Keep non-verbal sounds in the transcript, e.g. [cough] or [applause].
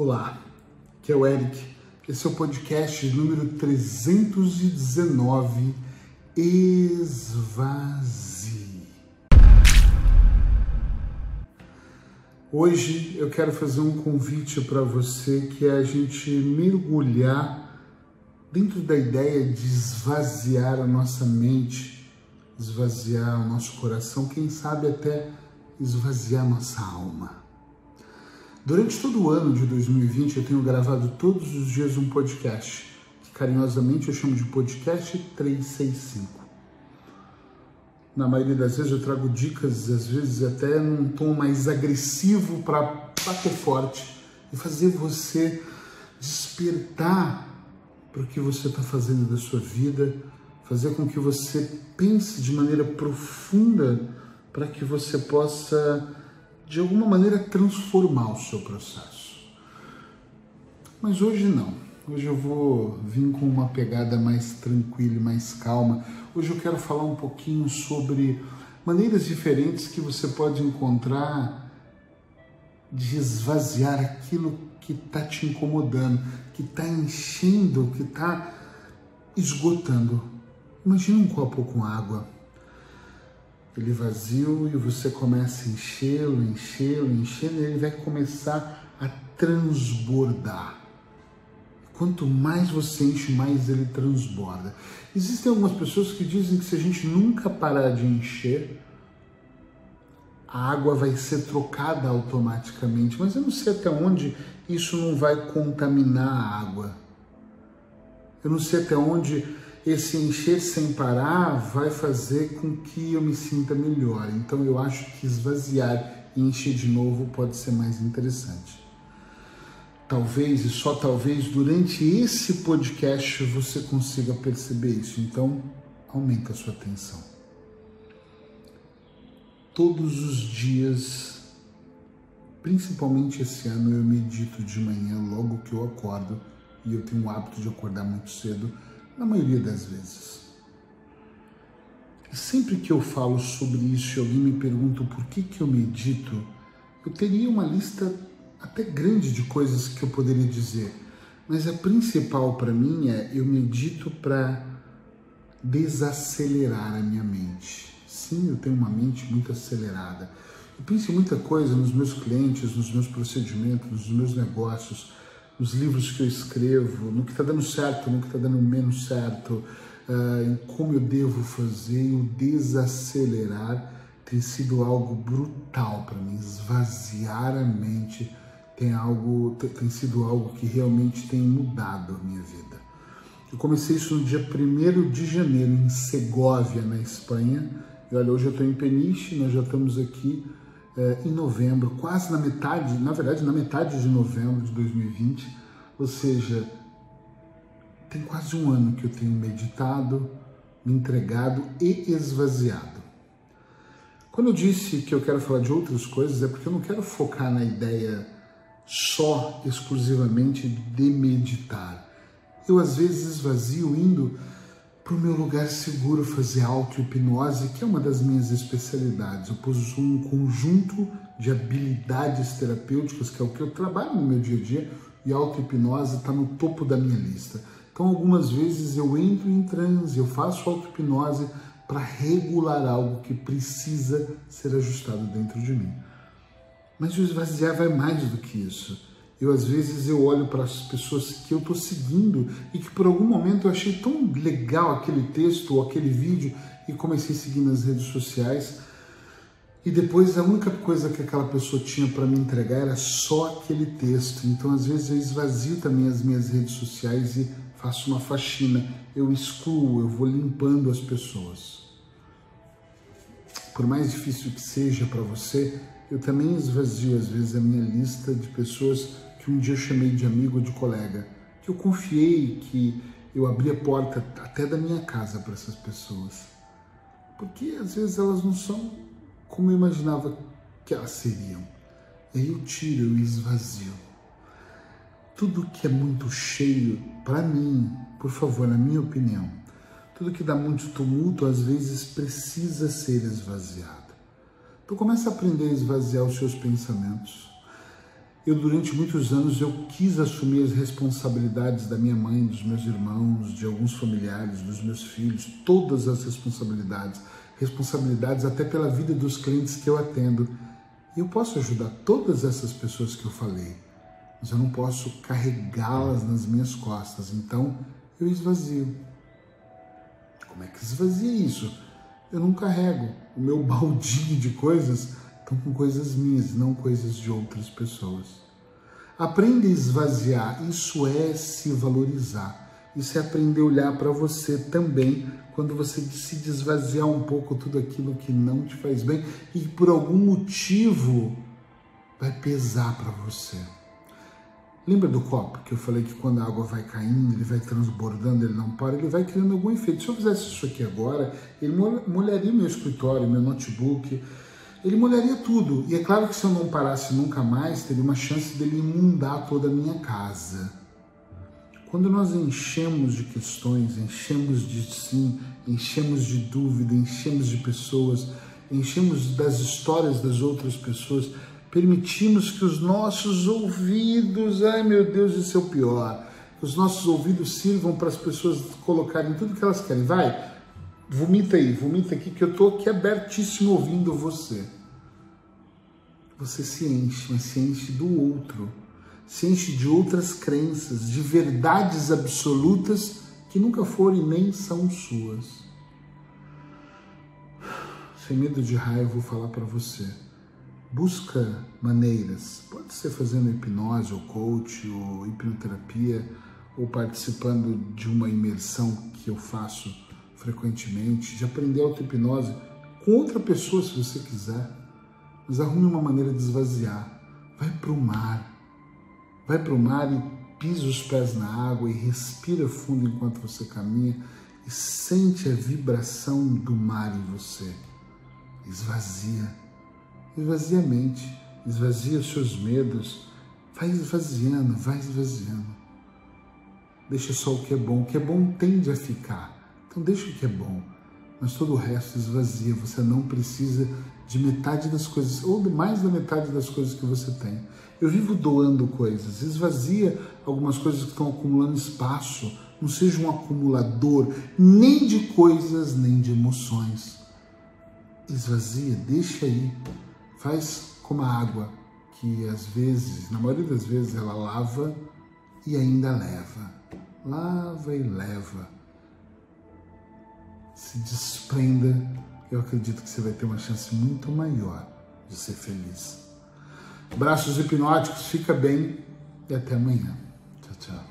Olá, aqui é o Eric. Esse é o podcast número 319, Esvazie. Hoje eu quero fazer um convite para você que é a gente mergulhar dentro da ideia de esvaziar a nossa mente, esvaziar o nosso coração, quem sabe até esvaziar a nossa alma. Durante todo o ano de 2020, eu tenho gravado todos os dias um podcast, que carinhosamente eu chamo de podcast 365. Na maioria das vezes eu trago dicas, às vezes até num tom mais agressivo para bater forte e fazer você despertar para o que você está fazendo da sua vida, fazer com que você pense de maneira profunda para que você possa de alguma maneira transformar o seu processo. Mas hoje não. Hoje eu vou vir com uma pegada mais tranquila mais calma. Hoje eu quero falar um pouquinho sobre maneiras diferentes que você pode encontrar de esvaziar aquilo que está te incomodando, que está enchendo, que está esgotando. Imagina um copo com água ele vazio e você começa a enchê-lo, enchê-lo, enchê-lo, ele vai começar a transbordar. Quanto mais você enche, mais ele transborda. Existem algumas pessoas que dizem que se a gente nunca parar de encher, a água vai ser trocada automaticamente, mas eu não sei até onde isso não vai contaminar a água. Eu não sei até onde esse encher sem parar vai fazer com que eu me sinta melhor. Então eu acho que esvaziar e encher de novo pode ser mais interessante. Talvez e só talvez durante esse podcast você consiga perceber isso. Então aumenta a sua atenção. Todos os dias, principalmente esse ano, eu medito de manhã logo que eu acordo e eu tenho o hábito de acordar muito cedo na maioria das vezes. E sempre que eu falo sobre isso e alguém me pergunta por que, que eu medito, eu teria uma lista até grande de coisas que eu poderia dizer, mas a principal para mim é eu medito para desacelerar a minha mente. Sim, eu tenho uma mente muito acelerada. Eu penso em muita coisa nos meus clientes, nos meus procedimentos, nos meus negócios nos livros que eu escrevo, no que está dando certo, no que está dando menos certo, uh, em como eu devo fazer, o desacelerar tem sido algo brutal para mim. Esvaziar a mente tem, algo, tem sido algo que realmente tem mudado a minha vida. Eu comecei isso no dia 1 de janeiro, em Segóvia, na Espanha. E olha, hoje eu estou em Peniche, nós já estamos aqui é, em novembro, quase na metade, na verdade, na metade de novembro de 2020, ou seja, tem quase um ano que eu tenho meditado, me entregado e esvaziado. Quando eu disse que eu quero falar de outras coisas, é porque eu não quero focar na ideia só, exclusivamente de meditar. Eu às vezes esvazio indo para o meu lugar seguro fazer auto-hipnose, que é uma das minhas especialidades. Eu possuo um conjunto de habilidades terapêuticas, que é o que eu trabalho no meu dia a dia, e auto-hipnose está no topo da minha lista. Então, algumas vezes eu entro em transe, eu faço auto-hipnose para regular algo que precisa ser ajustado dentro de mim. Mas o esvaziar vai mais do que isso. Eu às vezes eu olho para as pessoas que eu estou seguindo e que por algum momento eu achei tão legal aquele texto ou aquele vídeo e comecei a seguir nas redes sociais. E depois a única coisa que aquela pessoa tinha para me entregar era só aquele texto. Então às vezes eu esvazio também as minhas redes sociais e faço uma faxina. Eu excluo, eu vou limpando as pessoas. Por mais difícil que seja para você, eu também esvazio às vezes a minha lista de pessoas que um dia eu chamei de amigo ou de colega, que eu confiei, que eu abri a porta até da minha casa para essas pessoas. Porque às vezes elas não são como eu imaginava que elas seriam. E aí eu tiro, eu esvazio. Tudo que é muito cheio, para mim, por favor, na minha opinião, tudo que dá muito tumulto às vezes precisa ser esvaziado. Então comece a aprender a esvaziar os seus pensamentos Eu, durante muitos anos, eu quis assumir as responsabilidades da minha mãe, dos meus irmãos, de alguns familiares, dos meus filhos, todas as responsabilidades, responsabilidades até pela vida dos clientes que eu atendo. E eu posso ajudar todas essas pessoas que eu falei, mas eu não posso carregá-las nas minhas costas. Então, eu esvazio. Como é que esvazia isso? Eu não carrego. O meu [laughs] baldinho de coisas estão com coisas minhas, não coisas de outras pessoas. Aprenda a esvaziar, isso é se valorizar. Isso é aprender a olhar para você também quando você decide esvaziar um pouco tudo aquilo que não te faz bem e por algum motivo vai pesar para você. Lembra do copo que eu falei que quando a água vai caindo, ele vai transbordando, ele não para, ele vai criando algum efeito. Se eu fizesse isso aqui agora, ele molharia meu escritório, meu notebook, ele molharia tudo. E é claro que se eu não parasse nunca mais, teria uma chance dele inundar toda a minha casa. Quando nós enchemos de questões, enchemos de sim, enchemos de dúvida, enchemos de pessoas, enchemos das histórias das outras pessoas, permitimos que os nossos ouvidos, ai meu Deus, isso é o pior, que os nossos ouvidos sirvam para as pessoas colocarem tudo que elas querem. Vai, Vomita aí, vomita aqui, que eu estou aqui abertíssimo ouvindo você. Você se enche, mas se enche do outro. Se enche de outras crenças, de verdades absolutas que nunca foram e nem são suas. Sem medo de raiva, vou falar para você. Busca maneiras, pode ser fazendo hipnose ou coach ou hipnoterapia ou participando de uma imersão que eu faço frequentemente, de aprender auto-hipnose com outra pessoa, se você quiser. Mas arrume uma maneira de esvaziar. Vai para o mar. Vai para o mar e pisa os pés na água e respira fundo enquanto você caminha e sente a vibração do mar em você. Esvazia. Esvazia a mente. Esvazia os seus medos. Vai esvaziando, vai esvaziando. Deixa só o que é bom. O que é bom tende a ficar. Então deixa o que é bom, mas todo o resto esvazia. Você não precisa de metade das coisas, ou de mais da metade das coisas que você tem. Eu vivo doando coisas, esvazia algumas coisas que estão acumulando espaço. Não seja um acumulador nem de coisas, nem de emoções. Esvazia, deixa aí. Faz como a água, que às vezes, na maioria das vezes, ela lava e ainda leva. Lava e leva se desprenda, eu acredito que você vai ter uma chance muito maior de ser feliz. Braços hipnóticos, fica bem e até amanhã. Tchau, tchau.